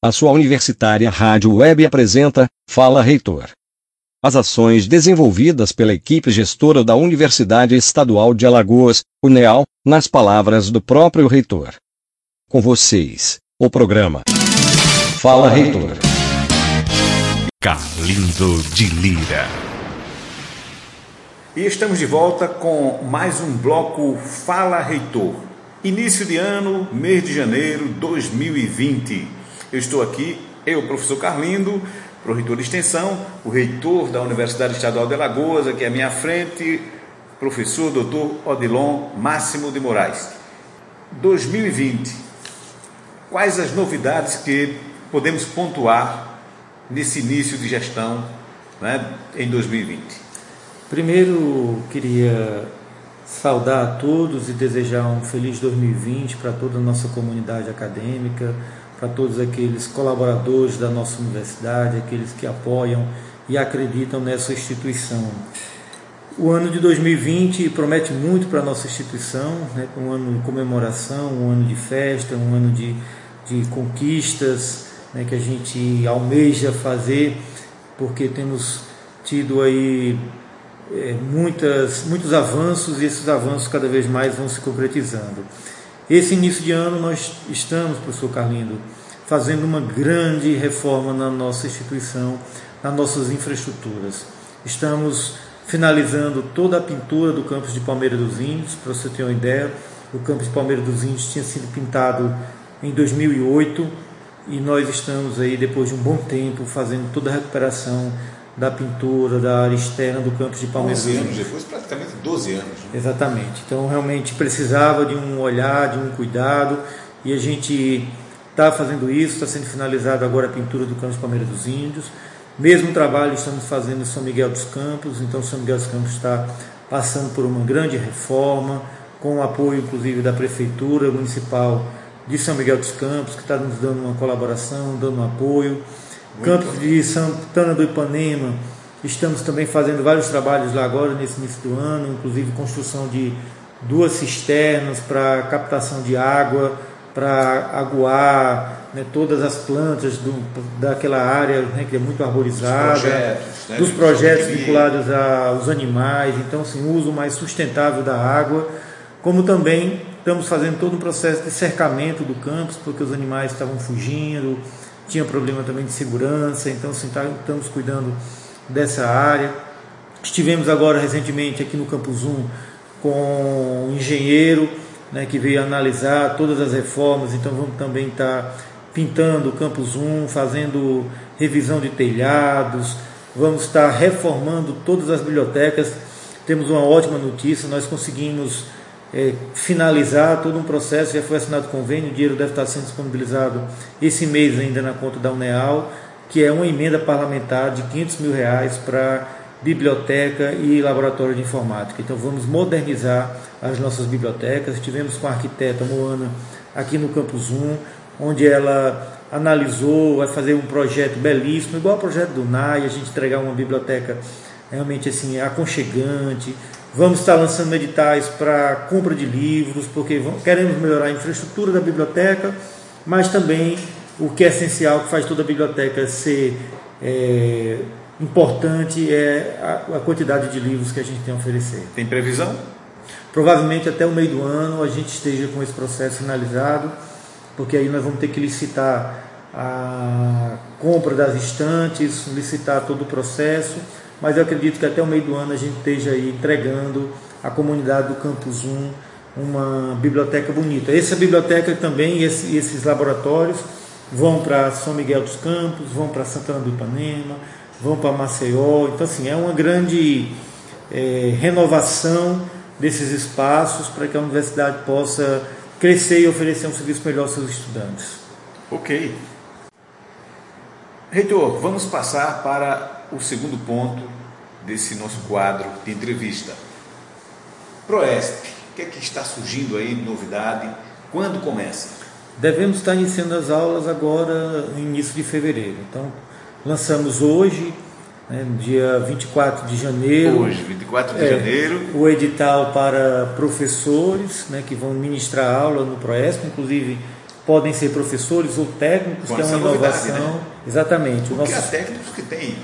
A sua universitária rádio web apresenta Fala Reitor. As ações desenvolvidas pela equipe gestora da Universidade Estadual de Alagoas, UNEAL, nas palavras do próprio reitor. Com vocês, o programa Fala Reitor. Carlindo de Lira. E estamos de volta com mais um bloco Fala Reitor. Início de ano, mês de janeiro 2020. Eu estou aqui, eu, professor Carlindo, para o reitor de extensão, o reitor da Universidade Estadual de Alagoas, aqui à minha frente, professor doutor Odilon Máximo de Moraes. 2020, quais as novidades que podemos pontuar nesse início de gestão né, em 2020? Primeiro, queria saudar a todos e desejar um feliz 2020 para toda a nossa comunidade acadêmica, para todos aqueles colaboradores da nossa universidade, aqueles que apoiam e acreditam nessa instituição. O ano de 2020 promete muito para a nossa instituição, né? um ano de comemoração, um ano de festa, um ano de, de conquistas né? que a gente almeja fazer, porque temos tido aí é, muitas, muitos avanços e esses avanços cada vez mais vão se concretizando. Esse início de ano nós estamos, professor Carlindo, fazendo uma grande reforma na nossa instituição, nas nossas infraestruturas. Estamos finalizando toda a pintura do campus de Palmeira dos Índios, para você ter uma ideia, o campus de Palmeira dos Índios tinha sido pintado em 2008 e nós estamos aí depois de um bom tempo fazendo toda a recuperação da pintura, da área externa do campus de Palmeiras. 11 anos depois, praticamente 12 anos. Né? Exatamente. Então, realmente precisava de um olhar, de um cuidado, e a gente está fazendo isso, está sendo finalizada agora a pintura do campus Palmeiras dos Índios. Mesmo trabalho estamos fazendo em São Miguel dos Campos, então São Miguel dos Campos está passando por uma grande reforma, com o apoio inclusive da Prefeitura Municipal de São Miguel dos Campos, que está nos dando uma colaboração, dando um apoio. Campos de Santana do Ipanema, estamos também fazendo vários trabalhos lá agora, nesse início do ano, inclusive construção de duas cisternas para captação de água, para aguar né, todas as plantas do, daquela área né, que é muito arborizada, dos projetos, né, dos projetos vinculados aos animais, então assim, o uso mais sustentável da água, como também estamos fazendo todo um processo de cercamento do campus, porque os animais estavam fugindo, tinha problema também de segurança, então assim, tá, estamos cuidando dessa área. Estivemos agora recentemente aqui no Campus 1 com um engenheiro né, que veio analisar todas as reformas, então vamos também estar tá pintando o Campus 1, fazendo revisão de telhados, vamos estar reformando todas as bibliotecas. Temos uma ótima notícia, nós conseguimos é, finalizar todo um processo, já foi assinado convênio, o dinheiro deve estar sendo disponibilizado esse mês ainda na conta da Uneal, que é uma emenda parlamentar de 500 mil reais para biblioteca e laboratório de informática. Então vamos modernizar as nossas bibliotecas. Estivemos com a arquiteta Moana aqui no Campus 1, onde ela analisou, vai fazer um projeto belíssimo, igual ao projeto do NAI, a gente entregar uma biblioteca realmente assim aconchegante, Vamos estar lançando editais para compra de livros, porque queremos melhorar a infraestrutura da biblioteca, mas também o que é essencial, que faz toda a biblioteca ser é, importante, é a, a, quantidade de livros que a gente tem a oferecer. Tem previsão? Provavelmente até o meio do ano a gente esteja com esse processo finalizado, porque aí nós vamos ter que licitar a compra das estantes, licitar todo o processo mas eu acredito que até o meio do ano a gente esteja aí entregando à comunidade do Campus 1 uma biblioteca bonita. Essa biblioteca também, esse, esses laboratórios vão para São Miguel dos Campos, vão para Santana do Ipanema, vão para Maceió. Então, assim, é uma grande é, renovação desses espaços para que a universidade possa crescer e oferecer um serviço melhor aos seus estudantes. Ok. Reitor, vamos passar para o segundo ponto desse nosso quadro de entrevista. Proeste, o que é que está surgindo aí de novidade? Quando começa? Devemos estar iniciando as aulas agora no início de fevereiro. Então, lançamos hoje, né, dia 24 de janeiro. Hoje, 24 de é, janeiro. O edital para professores né, que vão ministrar aula no Proesp, inclusive podem ser professores ou técnicos, Com que é uma essa novidade, inovação. né? Exatamente. Porque nosso há técnicos que têm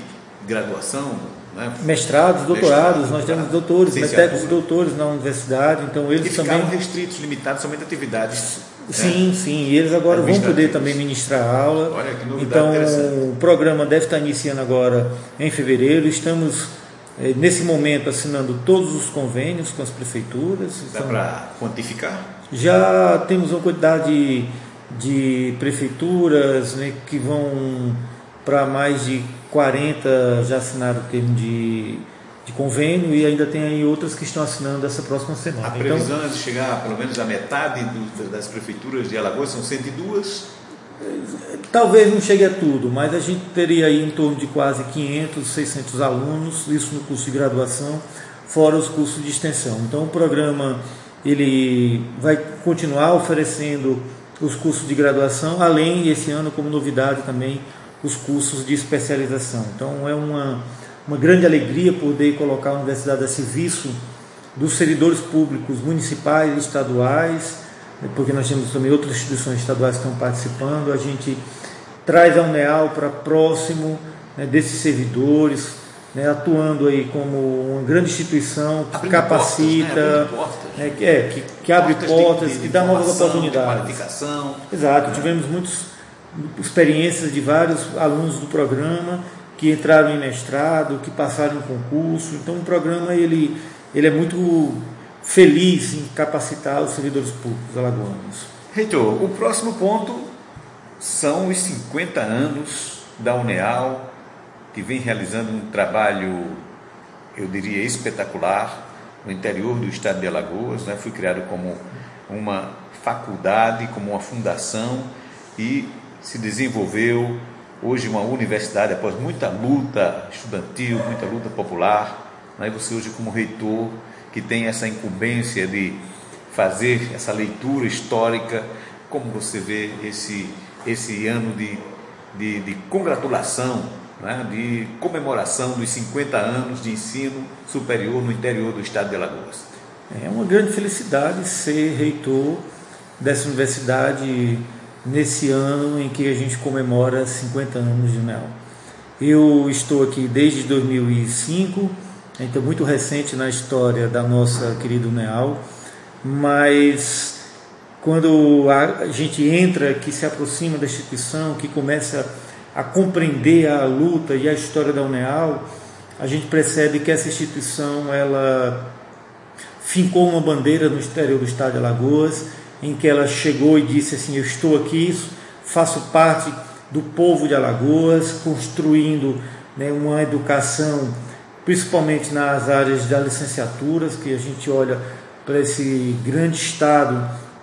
graduação, né? mestrados, doutorados, Mestrado, nós temos doutores, licenciatura. técnicos e doutores na universidade, então eles ficaram também. restritos, limitados somente a atividades. né? Sim, sim, e eles agora vão poder também ministrar aula. Olha que novidade Então, o programa deve estar iniciando agora em fevereiro. Estamos, eh, nesse momento, assinando todos os convênios com as prefeituras. Dá São- para quantificar? Já temos uma quantidade de prefeituras né, que vão para mais de 40 já assinaram o termo de, de convênio e ainda tem aí outras que estão assinando essa próxima semana. A Então, previsão é de chegar pelo menos a metade do- das prefeituras de Alagoas, são 102. talvez não chegue a tudo, mas a gente teria aí em torno de quase 500, 600 alunos, isso no curso de graduação, fora os cursos de extensão. Então o programa ele vai continuar oferecendo os cursos de graduação, além esse ano como novidade também os cursos de especialização. Então é uma, uma grande alegria poder colocar a universidade a serviço dos servidores públicos municipais e estaduais, porque nós temos também outras instituições estaduais que estão participando. A gente traz a UNEAL para próximo né, desses servidores, né, atuando aí como uma grande instituição que Abrindo capacita, portas, né? Portas. né, que, é, que, que abre de- portas, de que dá novas oportunidades. Exato, tivemos muitas experiências de vários alunos do programa que entraram em mestrado, que passaram em concurso. Então o programa ele, ele é muito feliz em capacitar os servidores públicos alagoanos. Reitor, o próximo ponto são os 50 anos da UNEAL, que vem realizando um trabalho, eu diria, espetacular no interior do estado de Alagoas. Né? Foi criado como uma faculdade, como uma fundação e se desenvolveu hoje uma universidade após muita luta estudantil, muita luta popular. Né? E você hoje como reitor que tem essa incumbência de fazer essa leitura histórica, como você vê esse, esse ano de, de, de congratulação, né? de comemoração dos 50 anos de ensino superior no interior do estado de Alagoas. É uma grande felicidade ser reitor dessa universidade nesse ano em que a gente comemora 50 anos de UNEL. Eu estou aqui desde 2005, então muito recente na história da nossa querida UNEAL, mas quando a gente entra, que se aproxima da instituição, que começa a compreender a luta e a história da UNEAL, a gente percebe que essa instituição ela fincou uma bandeira no exterior do estado de Alagoas, em que ela chegou e disse assim: Eu estou aqui, faço parte do povo de Alagoas, construindo né, uma educação, principalmente nas áreas das licenciaturas, que a gente olha para esse grande estado,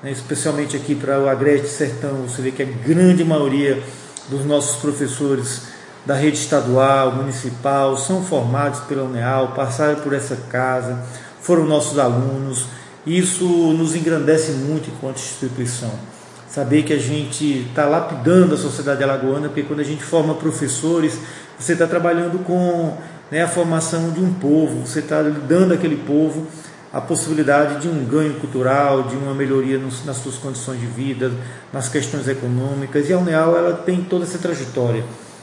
né, especialmente aqui para o Agreste Sertão, você vê que a grande maioria dos nossos professores da rede estadual, municipal, são formados pela UNEAL, passaram por essa casa, foram nossos alunos. Isso nos engrandece muito enquanto instituição. Saber que a gente está lapidando a sociedade alagoana, porque quando a gente forma professores, você está trabalhando com né, a formação de um povo, você está dando àquele povo a possibilidade de um ganho cultural, de uma melhoria nos, nas suas condições de vida, nas questões econômicas. E a UNEAL ela tem toda essa trajetória.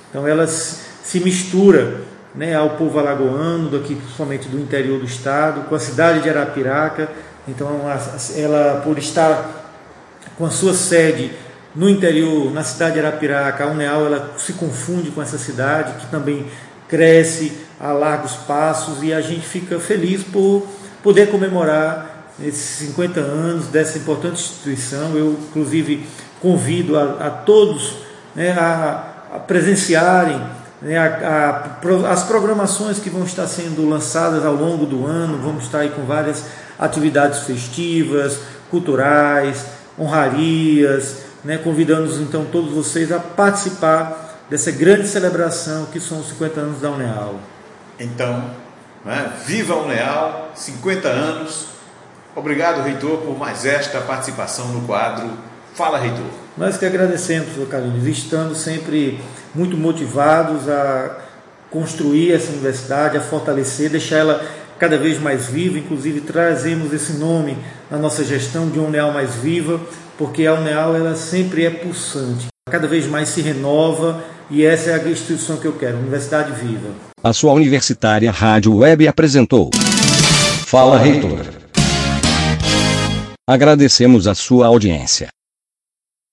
Então ela se mistura né, ao povo alagoano, daqui principalmente do interior do estado, com a cidade de Arapiraca. Então ela, por estar com a sua sede no interior, na cidade de Arapiraca, a UNEAL ela se confunde com essa cidade, que também cresce a largos passos, e a gente fica feliz por poder comemorar esses 50 anos dessa importante instituição. Eu, inclusive, convido a, a todos né, a, a presenciarem né, a, as programações que vão estar sendo lançadas ao longo do ano. Vamos estar aí com várias atividades festivas, culturais, honrarias, né, convidando então todos vocês a participar dessa grande celebração que são os 50 anos da UNEAL. Então, né, viva a UNEAL, 50 anos. Obrigado, reitor, por mais esta participação no quadro Fala, reitor. Nós que agradecemos, professor Carlinhos, estando sempre muito motivados a construir essa universidade, a fortalecer, deixar ela cada vez mais viva, inclusive trazemos esse nome na nossa gestão de UNEAL mais viva, porque a UNEAL ela sempre é pulsante, cada vez mais se renova e essa é a instituição que eu quero, Universidade Viva. A sua universitária rádio web apresentou Fala Reitor. Agradecemos a sua audiência.